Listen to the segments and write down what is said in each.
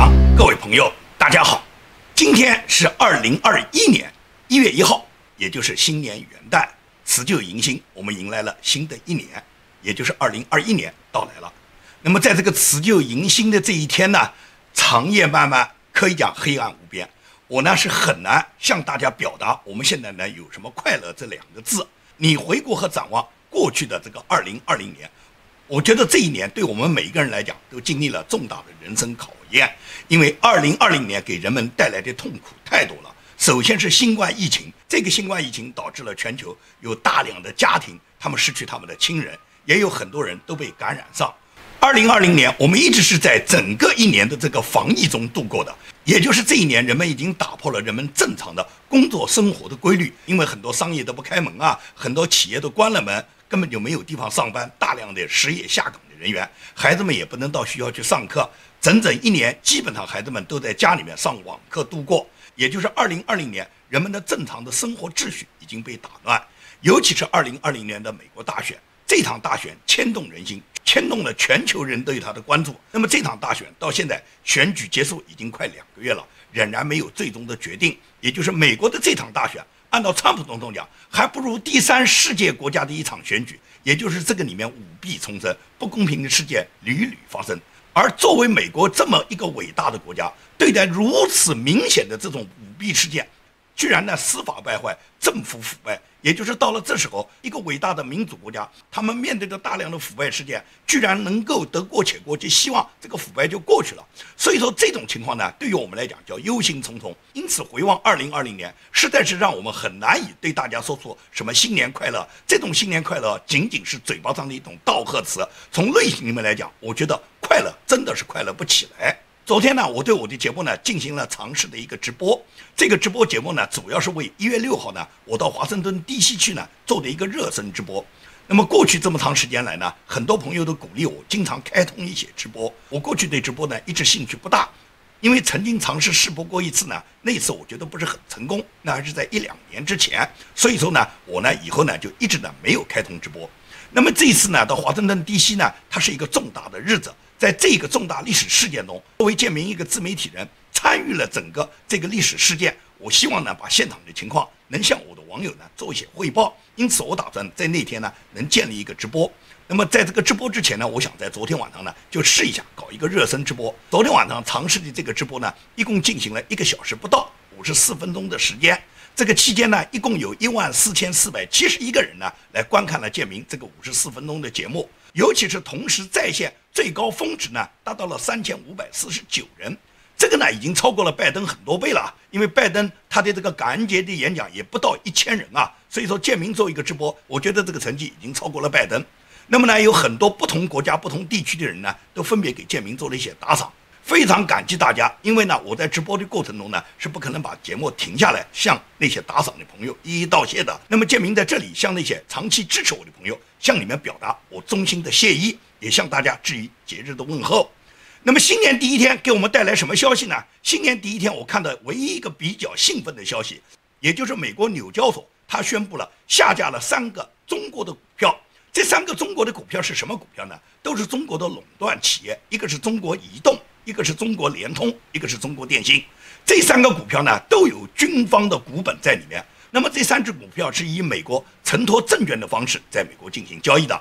长、各位朋友，大家好！今天是二零二一年一月一号，也就是新年元旦，辞旧迎新，我们迎来了新的一年，也就是二零二一年到来了。那么在这个辞旧迎新的这一天呢，长夜漫漫，可以讲黑暗无边。我呢是很难向大家表达我们现在呢有什么快乐这两个字。你回顾和展望过去的这个二零二零年。我觉得这一年对我们每一个人来讲都经历了重大的人生考验，因为2020年给人们带来的痛苦太多了。首先是新冠疫情，这个新冠疫情导致了全球有大量的家庭他们失去他们的亲人，也有很多人都被感染上。2020年我们一直是在整个一年的这个防疫中度过的，也就是这一年人们已经打破了人们正常的工作生活的规律，因为很多商业都不开门啊，很多企业都关了门。根本就没有地方上班，大量的失业下岗的人员，孩子们也不能到学校去上课，整整一年，基本上孩子们都在家里面上网课度过。也就是二零二零年，人们的正常的生活秩序已经被打乱。尤其是二零二零年的美国大选，这场大选牵动人心，牵动了全球人对他的关注。那么这场大选到现在选举结束已经快两个月了，仍然没有最终的决定。也就是美国的这场大选。按照川普总统讲，还不如第三世界国家的一场选举，也就是这个里面舞弊丛生、不公平的事件屡屡发生。而作为美国这么一个伟大的国家，对待如此明显的这种舞弊事件，居然呢司法败坏，政府腐败。也就是到了这时候，一个伟大的民主国家，他们面对着大量的腐败事件，居然能够得过且过，就希望这个腐败就过去了。所以说这种情况呢，对于我们来讲叫忧心忡忡。因此回望二零二零年，实在是让我们很难以对大家说出什么新年快乐。这种新年快乐仅仅是嘴巴上的一种道贺词。从内心里面来讲，我觉得快乐真的是快乐不起来。昨天呢，我对我的节目呢进行了尝试的一个直播。这个直播节目呢，主要是为一月六号呢，我到华盛顿 DC 去呢做的一个热身直播。那么过去这么长时间来呢，很多朋友都鼓励我经常开通一些直播。我过去对直播呢一直兴趣不大，因为曾经尝试试播过一次呢，那次我觉得不是很成功，那还是在一两年之前。所以说呢，我呢以后呢就一直呢没有开通直播。那么这一次呢，到华盛顿 DC 呢，它是一个重大的日子。在这个重大历史事件中，作为建明一个自媒体人，参与了整个这个历史事件。我希望呢，把现场的情况能向我的网友呢做一些汇报。因此，我打算在那天呢，能建立一个直播。那么，在这个直播之前呢，我想在昨天晚上呢，就试一下搞一个热身直播。昨天晚上尝试的这个直播呢，一共进行了一个小时不到，五十四分钟的时间。这个期间呢，一共有一万四千四百七十一个人呢，来观看了建明这个五十四分钟的节目。尤其是同时在线最高峰值呢，达到了三千五百四十九人，这个呢已经超过了拜登很多倍了。因为拜登他的这个感恩节的演讲也不到一千人啊，所以说建明做一个直播，我觉得这个成绩已经超过了拜登。那么呢，有很多不同国家、不同地区的人呢，都分别给建明做了一些打赏。非常感激大家，因为呢，我在直播的过程中呢，是不可能把节目停下来，向那些打赏的朋友一一道谢的。那么建明在这里向那些长期支持我的朋友，向你们表达我衷心的谢意，也向大家致以节日的问候。那么新年第一天给我们带来什么消息呢？新年第一天我看到唯一一个比较兴奋的消息，也就是美国纽交所它宣布了下架了三个中国的股票。这三个中国的股票是什么股票呢？都是中国的垄断企业，一个是中国移动。一个是中国联通，一个是中国电信，这三个股票呢都有军方的股本在里面。那么这三只股票是以美国承托证券的方式在美国进行交易的。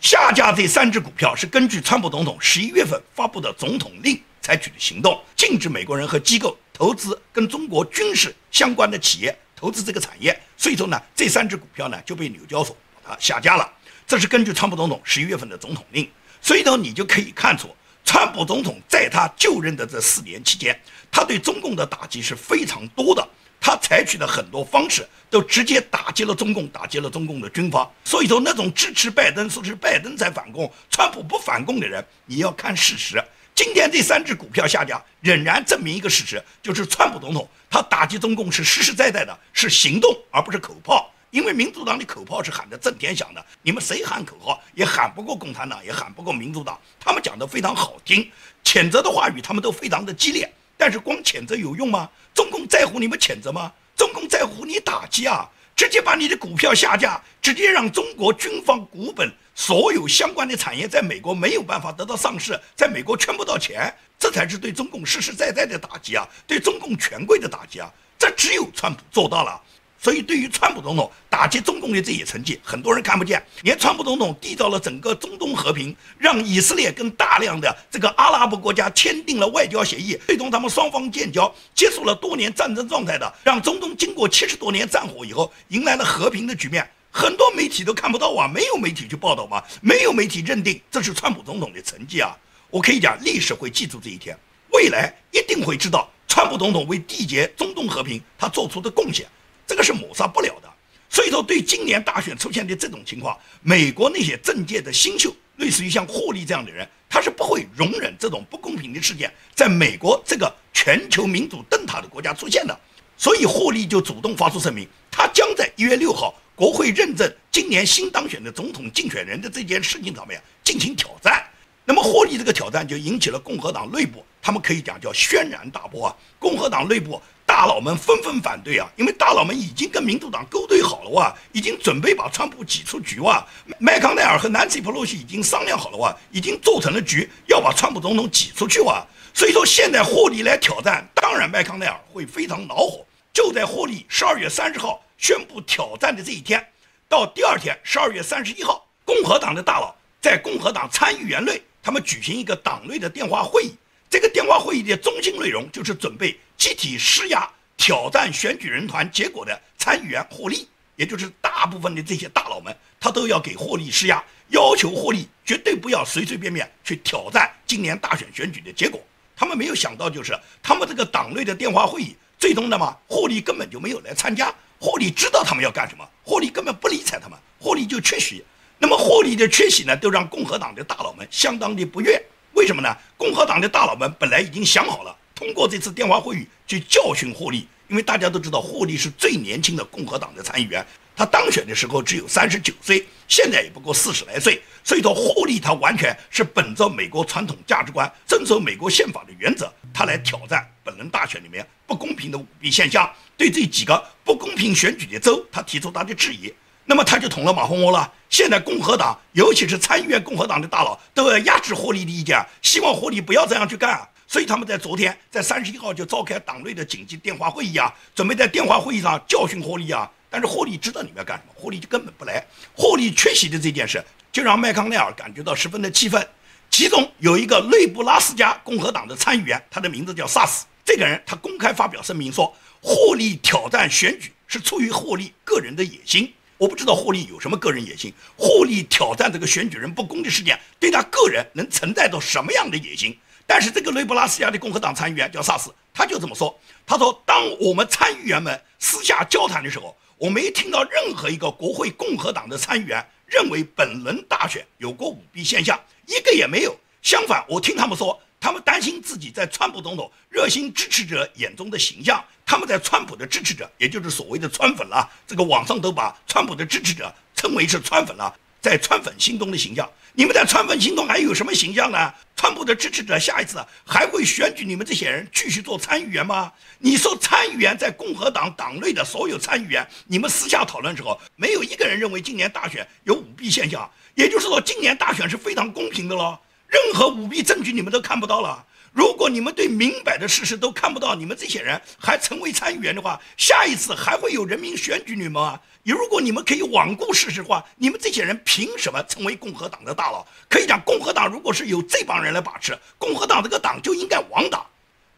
下架这三只股票是根据川普总统十一月份发布的总统令采取的行动，禁止美国人和机构投资跟中国军事相关的企业投资这个产业。所以说呢，这三只股票呢就被纽交所把它下架了。这是根据川普总统十一月份的总统令。所以呢你就可以看出。川普总统在他就任的这四年期间，他对中共的打击是非常多的。他采取的很多方式都直接打击了中共，打击了中共的军方。所以说，那种支持拜登说是拜登在反共，川普不反共的人，你要看事实。今天这三只股票下架，仍然证明一个事实，就是川普总统他打击中共是实实在在的，是行动，而不是口炮。因为民主党的口号是喊得震天响的，你们谁喊口号也喊不过共产党，也喊不过民主党。他们讲的非常好听，谴责的话语他们都非常的激烈。但是光谴责有用吗？中共在乎你们谴责吗？中共在乎你打击啊！直接把你的股票下架，直接让中国军方股本所有相关的产业在美国没有办法得到上市，在美国圈不到钱，这才是对中共实实在在的打击啊，对中共权贵的打击啊，这只有川普做到了。所以，对于川普总统打击中共的这些成绩，很多人看不见。连川普总统缔造了整个中东和平，让以色列跟大量的这个阿拉伯国家签订了外交协议，最终他们双方建交，结束了多年战争状态的，让中东经过七十多年战火以后，迎来了和平的局面。很多媒体都看不到啊，没有媒体去报道嘛，没有媒体认定这是川普总统的成绩啊。我可以讲，历史会记住这一天，未来一定会知道川普总统为缔结中东和平他做出的贡献。这个是抹杀不了的，所以说对今年大选出现的这种情况，美国那些政界的新秀，类似于像霍利这样的人，他是不会容忍这种不公平的事件在美国这个全球民主灯塔的国家出现的，所以霍利就主动发出声明，他将在一月六号国会认证今年新当选的总统竞选人的这件事情上面进行挑战。那么霍利这个挑战就引起了共和党内部，他们可以讲叫轩然大波啊，共和党内部。大佬们纷纷反对啊，因为大佬们已经跟民主党勾兑好了哇，已经准备把川普挤出局哇。麦康奈尔和南希·普洛西已经商量好了哇，已经做成了局，要把川普总统挤出去哇。所以说现在霍利来挑战，当然麦康奈尔会非常恼火。就在霍利十二月三十号宣布挑战的这一天，到第二天十二月三十一号，共和党的大佬在共和党参议员内，他们举行一个党内的电话会议。这个电话会议的中心内容就是准备集体施压挑战选举人团结果的参议员霍利，也就是大部分的这些大佬们，他都要给霍利施压，要求霍利绝对不要随随便便去挑战今年大选选举的结果。他们没有想到，就是他们这个党内的电话会议，最终的嘛，霍利根本就没有来参加。霍利知道他们要干什么，霍利根本不理睬他们，霍利就缺席。那么霍利的缺席呢，都让共和党的大佬们相当的不悦。为什么呢？共和党的大佬们本来已经想好了，通过这次电话会议去教训霍利，因为大家都知道霍利是最年轻的共和党的参议员，他当选的时候只有三十九岁，现在也不过四十来岁，所以说霍利他完全是本着美国传统价值观，遵守美国宪法的原则，他来挑战本轮大选里面不公平的舞弊现象，对这几个不公平选举的州，他提出他的质疑。那么他就捅了马蜂窝了。现在共和党，尤其是参议院共和党的大佬，都要压制霍利的意见，希望霍利不要这样去干。所以他们在昨天，在三十一号就召开党内的紧急电话会议啊，准备在电话会议上教训霍利啊。但是霍利知道你们要干什么，霍利就根本不来。霍利缺席的这件事，就让麦康奈尔感觉到十分的气愤。其中有一个内布拉斯加共和党的参议员，他的名字叫萨斯。这个人他公开发表声明说，霍利挑战选举是出于霍利个人的野心。我不知道霍利有什么个人野心，霍利挑战这个选举人不公的事件，对他个人能存在着什么样的野心？但是这个雷布拉斯加的共和党参议员叫萨斯，他就这么说：“他说，当我们参议员们私下交谈的时候，我没听到任何一个国会共和党的参议员认为本轮大选有过舞弊现象，一个也没有。相反，我听他们说。”他们担心自己在川普总统热心支持者眼中的形象，他们在川普的支持者，也就是所谓的川粉了。这个网上都把川普的支持者称为是川粉了，在川粉心中的形象，你们在川粉心中还有什么形象呢？川普的支持者下一次还会选举你们这些人继续做参议员吗？你说参议员在共和党党内的所有参议员，你们私下讨论时候，没有一个人认为今年大选有舞弊现象，也就是说今年大选是非常公平的喽。任何舞弊证据你们都看不到了。如果你们对明摆的事实都看不到，你们这些人还成为参议员的话，下一次还会有人民选举你们吗？如果你们可以罔顾事实的话，你们这些人凭什么成为共和党的大佬？可以讲，共和党如果是由这帮人来把持，共和党这个党就应该亡党。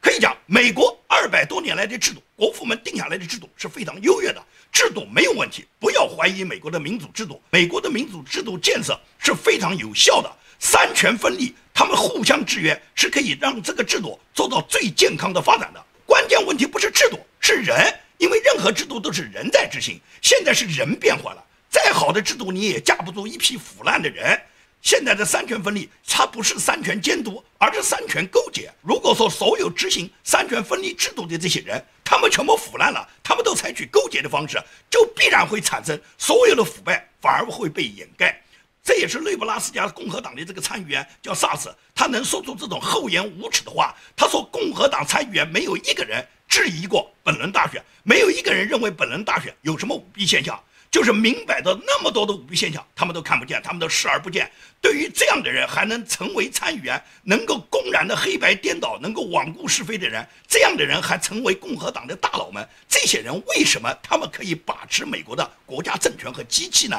可以讲，美国二百多年来的制度，国父们定下来的制度是非常优越的，制度没有问题。不要怀疑美国的民主制度，美国的民主制度建设是非常有效的。三权分立，他们互相制约，是可以让这个制度做到最健康的发展的。关键问题不是制度，是人，因为任何制度都是人在执行。现在是人变坏了，再好的制度你也架不住一批腐烂的人。现在的三权分立，它不是三权监督，而是三权勾结。如果说所有执行三权分立制度的这些人，他们全部腐烂了，他们都采取勾结的方式，就必然会产生所有的腐败，反而会被掩盖。这也是内布拉斯加共和党的这个参议员叫萨斯，他能说出这种厚颜无耻的话。他说，共和党参议员没有一个人质疑过本轮大选，没有一个人认为本轮大选有什么舞弊现象。就是明摆着那么多的舞弊现象，他们都看不见，他们都视而不见。对于这样的人还能成为参议员，能够公然的黑白颠倒，能够罔顾是非的人，这样的人还成为共和党的大佬们。这些人为什么他们可以把持美国的国家政权和机器呢？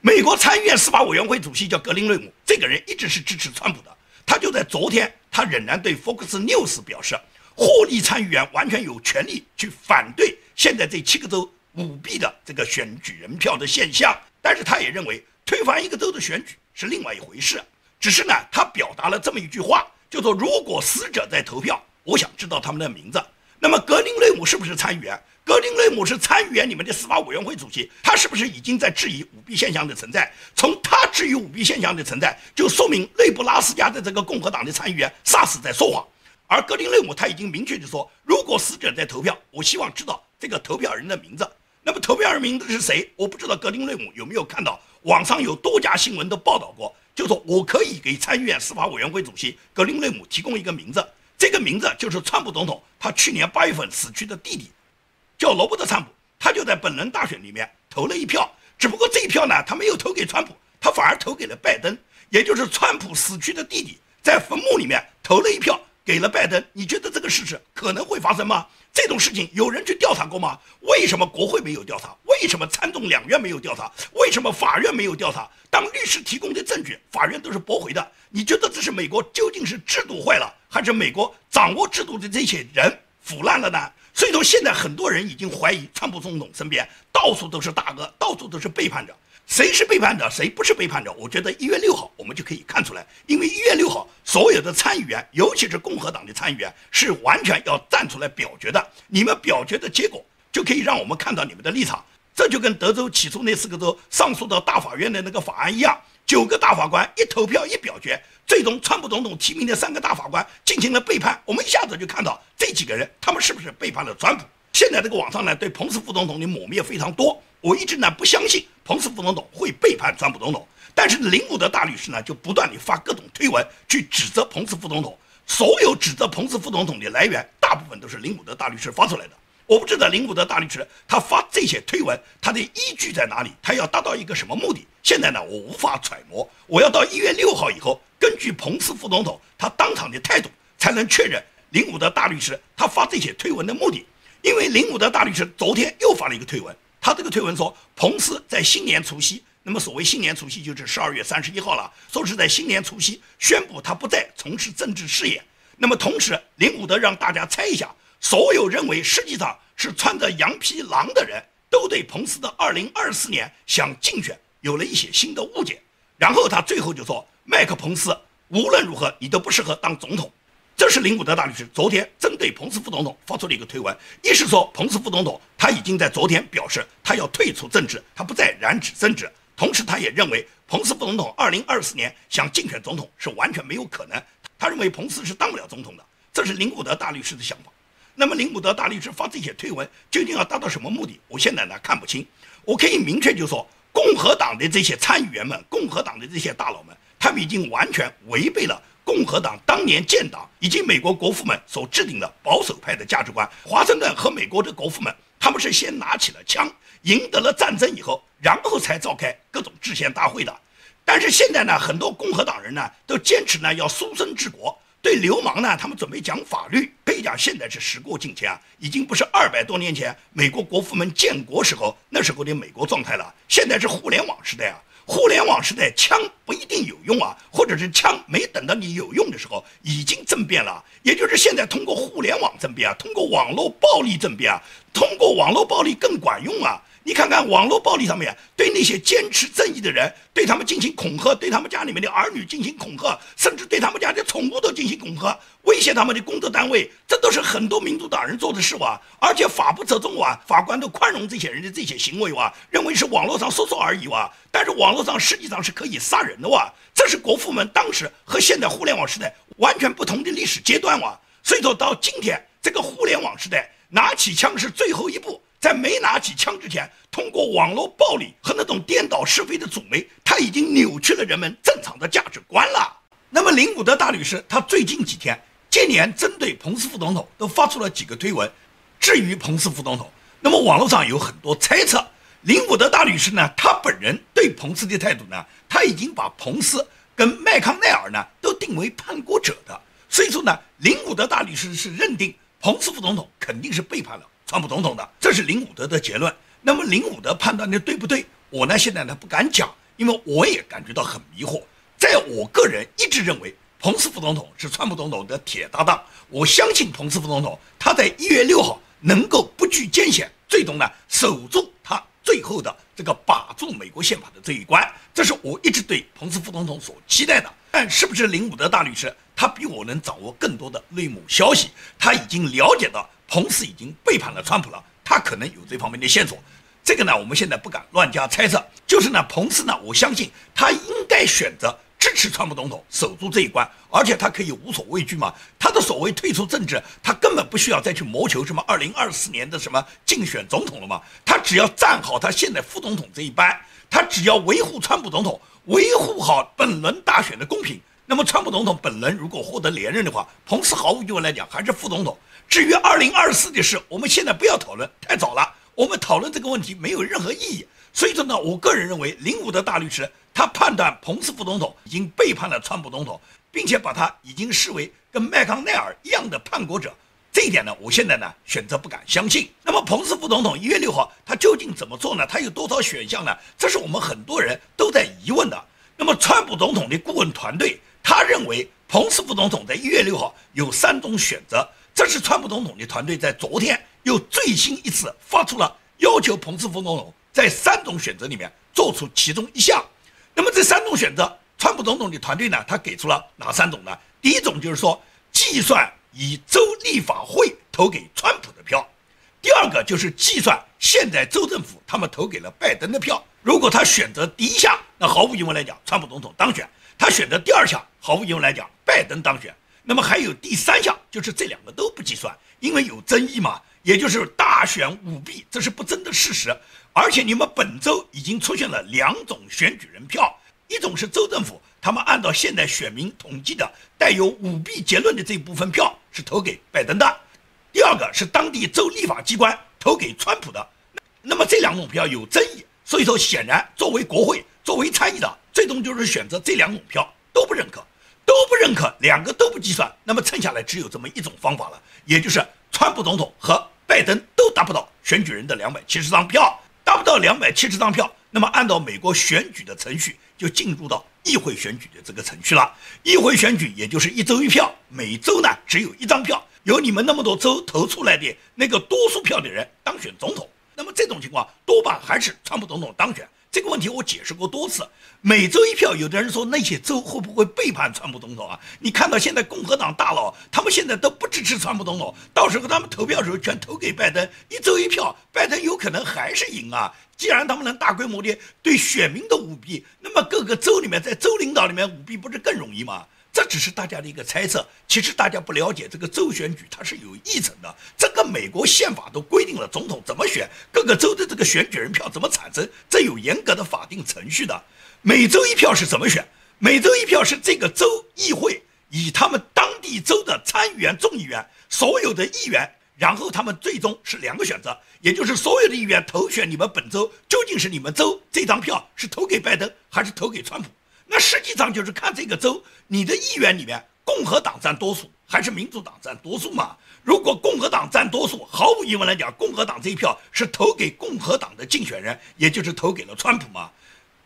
美国参议院司法委员会主席叫格林瑞姆，这个人一直是支持川普的。他就在昨天，他仍然对 Fox News 表示，获利参议员完全有权利去反对现在这七个州。舞弊的这个选举人票的现象，但是他也认为推翻一个州的选举是另外一回事。只是呢，他表达了这么一句话，就说如果死者在投票，我想知道他们的名字。那么格林瑞姆是不是参议员？格林雷姆是参议员里面的司法委员会主席，他是不是已经在质疑舞弊现象的存在？从他质疑舞弊现象的存在，就说明内布拉斯加的这个共和党的参议员萨斯在说谎。而格林雷姆他已经明确的说，如果死者在投票，我希望知道这个投票人的名字。那么投票人名字是谁？我不知道格林瑞姆有没有看到网上有多家新闻都报道过，就说我可以给参议院司法委员会主席格林瑞姆提供一个名字，这个名字就是川普总统他去年八月份死去的弟弟，叫罗伯特川普，他就在本轮大选里面投了一票，只不过这一票呢，他没有投给川普，他反而投给了拜登，也就是川普死去的弟弟在坟墓里面投了一票。给了拜登，你觉得这个事实可能会发生吗？这种事情有人去调查过吗？为什么国会没有调查？为什么参众两院没有调查？为什么法院没有调查？当律师提供的证据，法院都是驳回的。你觉得这是美国究竟是制度坏了，还是美国掌握制度的这些人腐烂了呢？所以说，现在很多人已经怀疑，川普总统身边到处都是大哥，到处都是背叛者。谁是背叛者，谁不是背叛者？我觉得一月六号我们就可以看出来，因为一月六号所有的参议员，尤其是共和党的参议员，是完全要站出来表决的。你们表决的结果，就可以让我们看到你们的立场。这就跟德州起诉那四个州上诉到大法院的那个法案一样，九个大法官一投票一表决，最终川普总统提名的三个大法官进行了背叛。我们一下子就看到这几个人，他们是不是背叛了川普？现在这个网上呢，对彭斯副总统的抹灭非常多。我一直呢不相信彭斯副总统会背叛川普总统，但是林伍德大律师呢就不断地发各种推文去指责彭斯副总统。所有指责彭斯副总统的来源，大部分都是林伍德大律师发出来的。我不知道林伍德大律师他发这些推文，他的依据在哪里？他要达到一个什么目的？现在呢，我无法揣摩。我要到一月六号以后，根据彭斯副总统他当场的态度，才能确认林伍德大律师他发这些推文的目的。因为林伍德大律师昨天又发了一个推文。他这个推文说，彭斯在新年除夕，那么所谓新年除夕就是十二月三十一号了，说是在新年除夕宣布他不再从事政治事业。那么同时，林伍德让大家猜一下，所有认为实际上是穿着羊皮狼的人都对彭斯的二零二四年想竞选有了一些新的误解。然后他最后就说，麦克彭斯无论如何你都不适合当总统。这是林伍德大律师昨天针对彭斯副总统发出了一个推文，一是说彭斯副总统他已经在昨天表示他要退出政治，他不再染指政治。同时，他也认为彭斯副总统二零二四年想竞选总统是完全没有可能。他认为彭斯是当不了总统的。这是林伍德大律师的想法。那么，林伍德大律师发这些推文究竟要达到什么目的？我现在呢看不清。我可以明确就说，共和党的这些参议员们，共和党的这些大佬们，他们已经完全违背了。共和党当年建党以及美国国父们所制定的保守派的价值观，华盛顿和美国的国父们，他们是先拿起了枪，赢得了战争以后，然后才召开各种制宪大会的。但是现在呢，很多共和党人呢都坚持呢要书生治国，对流氓呢他们准备讲法律。可以讲现在是时过境迁啊，已经不是二百多年前美国国父们建国时候那时候的美国状态了，现在是互联网时代啊。互联网时代，枪不一定有用啊，或者是枪没等到你有用的时候，已经政变了。也就是现在通过互联网政变啊，通过网络暴力政变啊，通过网络暴力更管用啊。你看看网络暴力上面对那些坚持正义的人，对他们进行恐吓，对他们家里面的儿女进行恐吓，甚至对他们家的宠物都进行恐吓，威胁他们的工作单位，这都是很多民主党人做的事哇。而且法不责众哇，法官都宽容这些人的这些行为哇，认为是网络上说说而已哇。但是网络上实际上是可以杀人的哇，这是国父们当时和现在互联网时代完全不同的历史阶段哇。所以说到今天这个互联网时代，拿起枪是最后一步。在没拿起枪之前，通过网络暴力和那种颠倒是非的主媒，他已经扭曲了人们正常的价值观了。那么林伍德大律师，他最近几天接连针对彭斯副总统都发出了几个推文。至于彭斯副总统，那么网络上有很多猜测。林伍德大律师呢，他本人对彭斯的态度呢，他已经把彭斯跟麦康奈尔呢都定为叛国者的。所以说呢，林伍德大律师是认定彭斯副总统肯定是背叛了川普总统的，这是林伍德的结论。那么林伍德判断的对不对？我呢现在呢不敢讲，因为我也感觉到很迷惑。在我个人一直认为，彭斯副总统是川普总统的铁搭档。我相信彭斯副总统他在一月六号能够不惧艰险，最终呢守住他最后的这个把住美国宪法的这一关。这是我一直对彭斯副总统所期待的。但是不是林伍德大律师，他比我能掌握更多的内幕消息？他已经了解到彭斯已经背叛了川普了，他可能有这方面的线索。这个呢，我们现在不敢乱加猜测。就是呢，彭斯呢，我相信他应该选择。支持川普总统守住这一关，而且他可以无所畏惧嘛？他的所谓退出政治，他根本不需要再去谋求什么二零二四年的什么竞选总统了嘛？他只要站好他现在副总统这一班，他只要维护川普总统，维护好本轮大选的公平。那么川普总统本人如果获得连任的话，彭斯毫无疑问来讲还是副总统。至于二零二四的事，我们现在不要讨论，太早了。我们讨论这个问题没有任何意义。所以说呢，我个人认为林伍德大律师。他判断彭斯副总统已经背叛了川普总统，并且把他已经视为跟麦康奈尔一样的叛国者，这一点呢，我现在呢选择不敢相信。那么彭斯副总统一月六号他究竟怎么做呢？他有多少选项呢？这是我们很多人都在疑问的。那么川普总统的顾问团队他认为彭斯副总统在一月六号有三种选择，这是川普总统的团队在昨天又最新一次发出了要求彭斯副总统在三种选择里面做出其中一项。那么这三种选择，川普总统的团队呢，他给出了哪三种呢？第一种就是说，计算以州立法会投给川普的票；第二个就是计算现在州政府他们投给了拜登的票。如果他选择第一项，那毫无疑问来讲，川普总统当选；他选择第二项，毫无疑问来讲，拜登当选。那么还有第三项，就是这两个都不计算，因为有争议嘛，也就是大选舞弊，这是不争的事实。而且你们本周已经出现了两种选举人票，一种是州政府他们按照现在选民统计的带有舞弊结论的这部分票是投给拜登的，第二个是当地州立法机关投给川普的。那么这两种票有争议，所以说显然作为国会作为参议长，最终就是选择这两种票都不认可，都不认可，两个都不计算，那么剩下来只有这么一种方法了，也就是川普总统和拜登都达不到选举人的两百七十张票。达不到两百七十张票，那么按照美国选举的程序，就进入到议会选举的这个程序了。议会选举也就是一周一票，每周呢只有一张票，由你们那么多州投出来的那个多数票的人当选总统。那么这种情况多半还是川普总统当选。这个问题我解释过多次，每周一票，有的人说那些州会不会背叛川普总统啊？你看到现在共和党大佬，他们现在都不支持川普总统，到时候他们投票时候全投给拜登，一周一票，拜登有可能还是赢啊。既然他们能大规模的对选民的舞弊，那么各个州里面在州领导里面舞弊不是更容易吗？这只是大家的一个猜测，其实大家不了解这个州选举它是有议程的，这个美国宪法都规定了总统怎么选，各个州的这个选举人票怎么产生，这有严格的法定程序的。每周一票是怎么选？每周一票是这个州议会以他们当地州的参议员、众议员所有的议员，然后他们最终是两个选择，也就是所有的议员投选你们本州究竟是你们州这张票是投给拜登还是投给川普。那实际上就是看这个州，你的议员里面共和党占多数还是民主党占多数嘛？如果共和党占多数，毫无疑问来讲，共和党这一票是投给共和党的竞选人，也就是投给了川普嘛。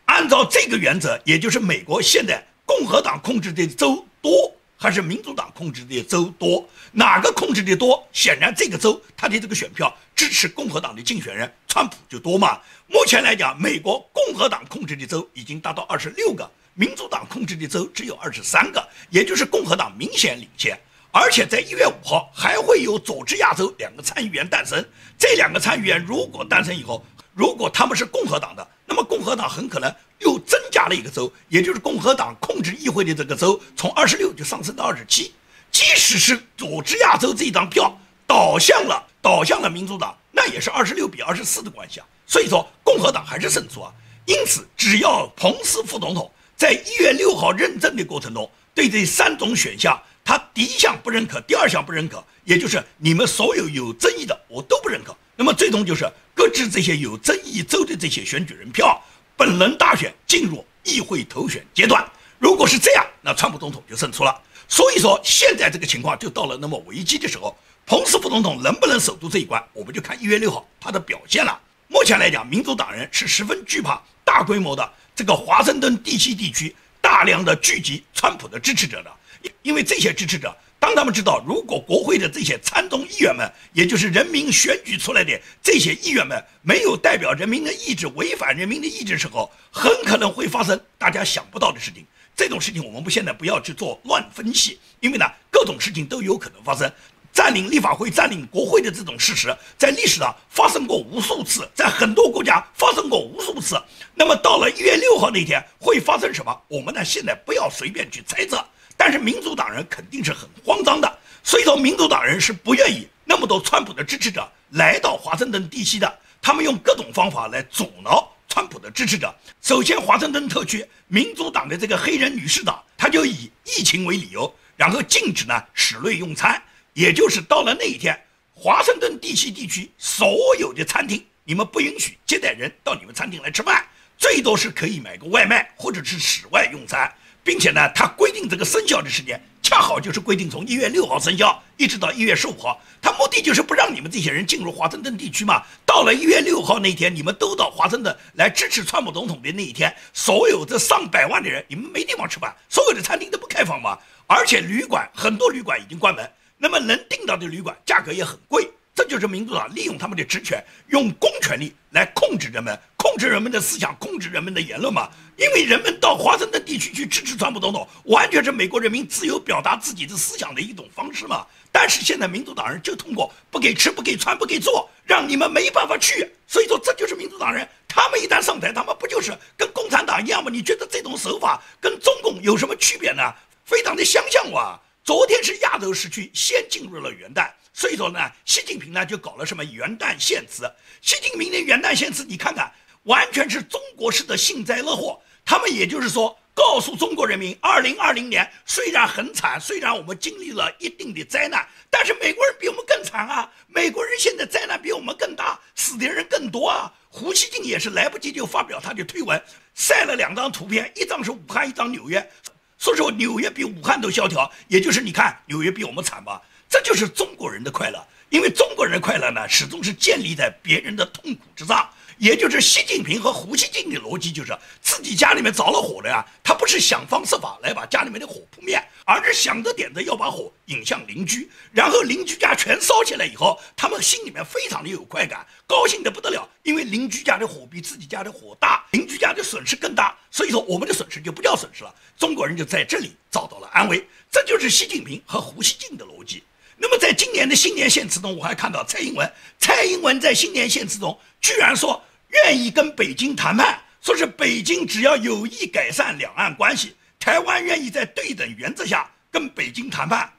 按照这个原则，也就是美国现在共和党控制的州多还是民主党控制的州多，哪个控制的多，显然这个州他的这个选票支持共和党的竞选人川普就多嘛。目前来讲，美国共和党控制的州已经达到二十六个。民主党控制的州只有二十三个，也就是共和党明显领先。而且在一月五号还会有佐治亚州两个参议员诞生。这两个参议员如果诞生以后，如果他们是共和党的，那么共和党很可能又增加了一个州，也就是共和党控制议会的这个州从二十六就上升到二十七。即使是佐治亚州这张票倒向了倒向了民主党，那也是二十六比二十四的关系啊。所以说共和党还是胜出啊。因此，只要彭斯副总统。在一月六号认证的过程中，对这三种选项他第一项不认可，第二项不认可，也就是你们所有有争议的我都不认可。那么最终就是搁置这些有争议州的这些选举人票，本轮大选进入议会投选阶段。如果是这样，那川普总统就胜出了。所以说现在这个情况就到了那么危机的时候，彭斯副总统能不能守住这一关，我们就看一月六号他的表现了。目前来讲，民主党人是十分惧怕大规模的这个华盛顿地区地区大量的聚集川普的支持者的，因为这些支持者，当他们知道如果国会的这些参众议员们，也就是人民选举出来的这些议员们没有代表人民的意志，违反人民的意志的时候，很可能会发生大家想不到的事情。这种事情我们不现在不要去做乱分析，因为呢各种事情都有可能发生。占领立法会、占领国会的这种事实，在历史上发生过无数次，在很多国家发生过无数次。那么到了一月六号那天会发生什么？我们呢现在不要随便去猜测。但是民主党人肯定是很慌张的，所以说民主党人是不愿意那么多川普的支持者来到华盛顿地区的，他们用各种方法来阻挠。川普的支持者，首先华盛顿特区民主党的这个黑人女士党，她就以疫情为理由，然后禁止呢室内用餐，也就是到了那一天，华盛顿地区地区所有的餐厅，你们不允许接待人到你们餐厅来吃饭，最多是可以买个外卖或者是室外用餐。并且呢，他规定这个生效的时间恰好就是规定从一月六号生效，一直到一月十五号。他目的就是不让你们这些人进入华盛顿地区嘛。到了一月六号那天，你们都到华盛顿来支持川普总统的那一天，所有这上百万的人，你们没地方吃饭，所有的餐厅都不开放嘛。而且旅馆很多旅馆已经关门，那么能订到的旅馆价格也很贵。这就是民主党利用他们的职权，用公权力来控制人们，控制人们的思想，控制人们的言论嘛。因为人们到华盛顿地区去支持川普总统，完全是美国人民自由表达自己的思想的一种方式嘛。但是现在民主党人就通过不给吃、不给穿、不给做，让你们没办法去。所以说，这就是民主党人，他们一旦上台，他们不就是跟共产党一样吗？你觉得这种手法跟中共有什么区别呢？非常的相像哇。昨天是亚洲时区先进入了元旦。所以说呢，习近平呢就搞了什么元旦献词。习近平的元旦献词，你看看，完全是中国式的幸灾乐祸。他们也就是说，告诉中国人民，二零二零年虽然很惨，虽然我们经历了一定的灾难，但是美国人比我们更惨啊！美国人现在灾难比我们更大，死的人更多啊！胡锡进也是来不及就发表他的推文，晒了两张图片，一张是武汉，一张纽约，说实话纽约比武汉都萧条，也就是你看纽约比我们惨吧。这就是中国人的快乐，因为中国人的快乐呢，始终是建立在别人的痛苦之上。也就是习近平和胡锡进的逻辑，就是自己家里面着了火了呀，他不是想方设法来把家里面的火扑灭，而是想着点子要把火引向邻居，然后邻居家全烧起来以后，他们心里面非常的有快感，高兴的不得了，因为邻居家的火比自己家的火大，邻居家的损失更大，所以说我们的损失就不叫损失了。中国人就在这里找到了安慰，这就是习近平和胡锡进的逻辑。那么在今年的新年献词中，我还看到蔡英文，蔡英文在新年献词中居然说愿意跟北京谈判，说是北京只要有意改善两岸关系，台湾愿意在对等原则下跟北京谈判。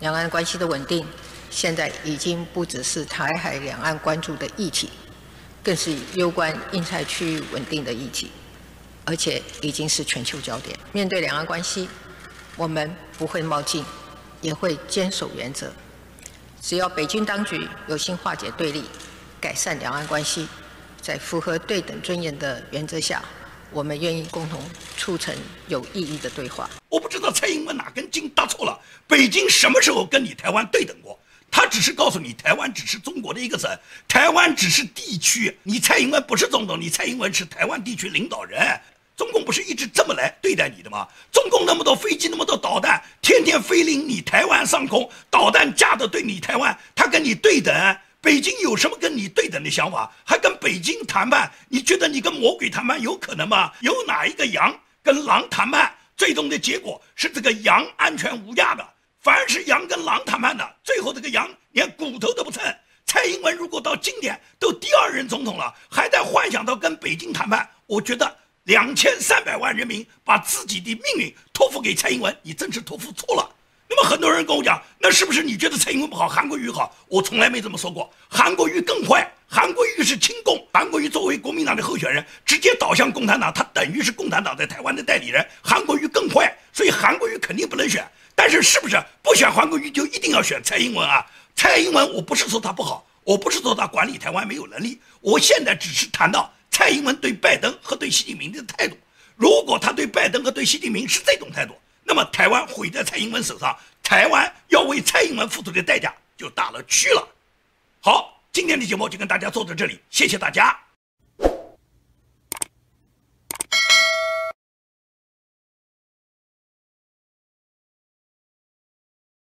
两岸关系的稳定，现在已经不只是台海两岸关注的议题，更是攸关印太区域稳定的议题，而且已经是全球焦点。面对两岸关系，我们不会冒进。也会坚守原则，只要北京当局有心化解对立、改善两岸关系，在符合对等尊严的原则下，我们愿意共同促成有意义的对话。我不知道蔡英文哪根筋搭错了，北京什么时候跟你台湾对等过？他只是告诉你，台湾只是中国的一个省，台湾只是地区。你蔡英文不是总统，你蔡英文是台湾地区领导人。中共不是一直这么来对待你的吗？中共那么多飞机，那么多导弹，天天飞临你台湾上空，导弹架着对你台湾，他跟你对等，北京有什么跟你对等的想法？还跟北京谈判？你觉得你跟魔鬼谈判有可能吗？有哪一个羊跟狼谈判，最终的结果是这个羊安全无恙的？凡是羊跟狼谈判的，最后这个羊连骨头都不剩。蔡英文如果到今天都第二任总统了，还在幻想到跟北京谈判，我觉得。两千三百万人民把自己的命运托付给蔡英文，你真是托付错了。很多人跟我讲，那是不是你觉得蔡英文不好，韩国瑜好？我从来没这么说过，韩国瑜更坏。韩国瑜是亲共，韩国瑜作为国民党的候选人，直接倒向共产党，他等于是共产党在台湾的代理人。韩国瑜更坏，所以韩国瑜肯定不能选。但是是不是不选韩国瑜就一定要选蔡英文啊？蔡英文，我不是说他不好，我不是说他管理台湾没有能力，我现在只是谈到蔡英文对拜登和对习近平的态度。如果他对拜登和对习近平是这种态度，那么台湾毁在蔡英文手上，台湾要为蔡英文付出的代价就大了去了。好，今天的节目就跟大家做到这里，谢谢大家。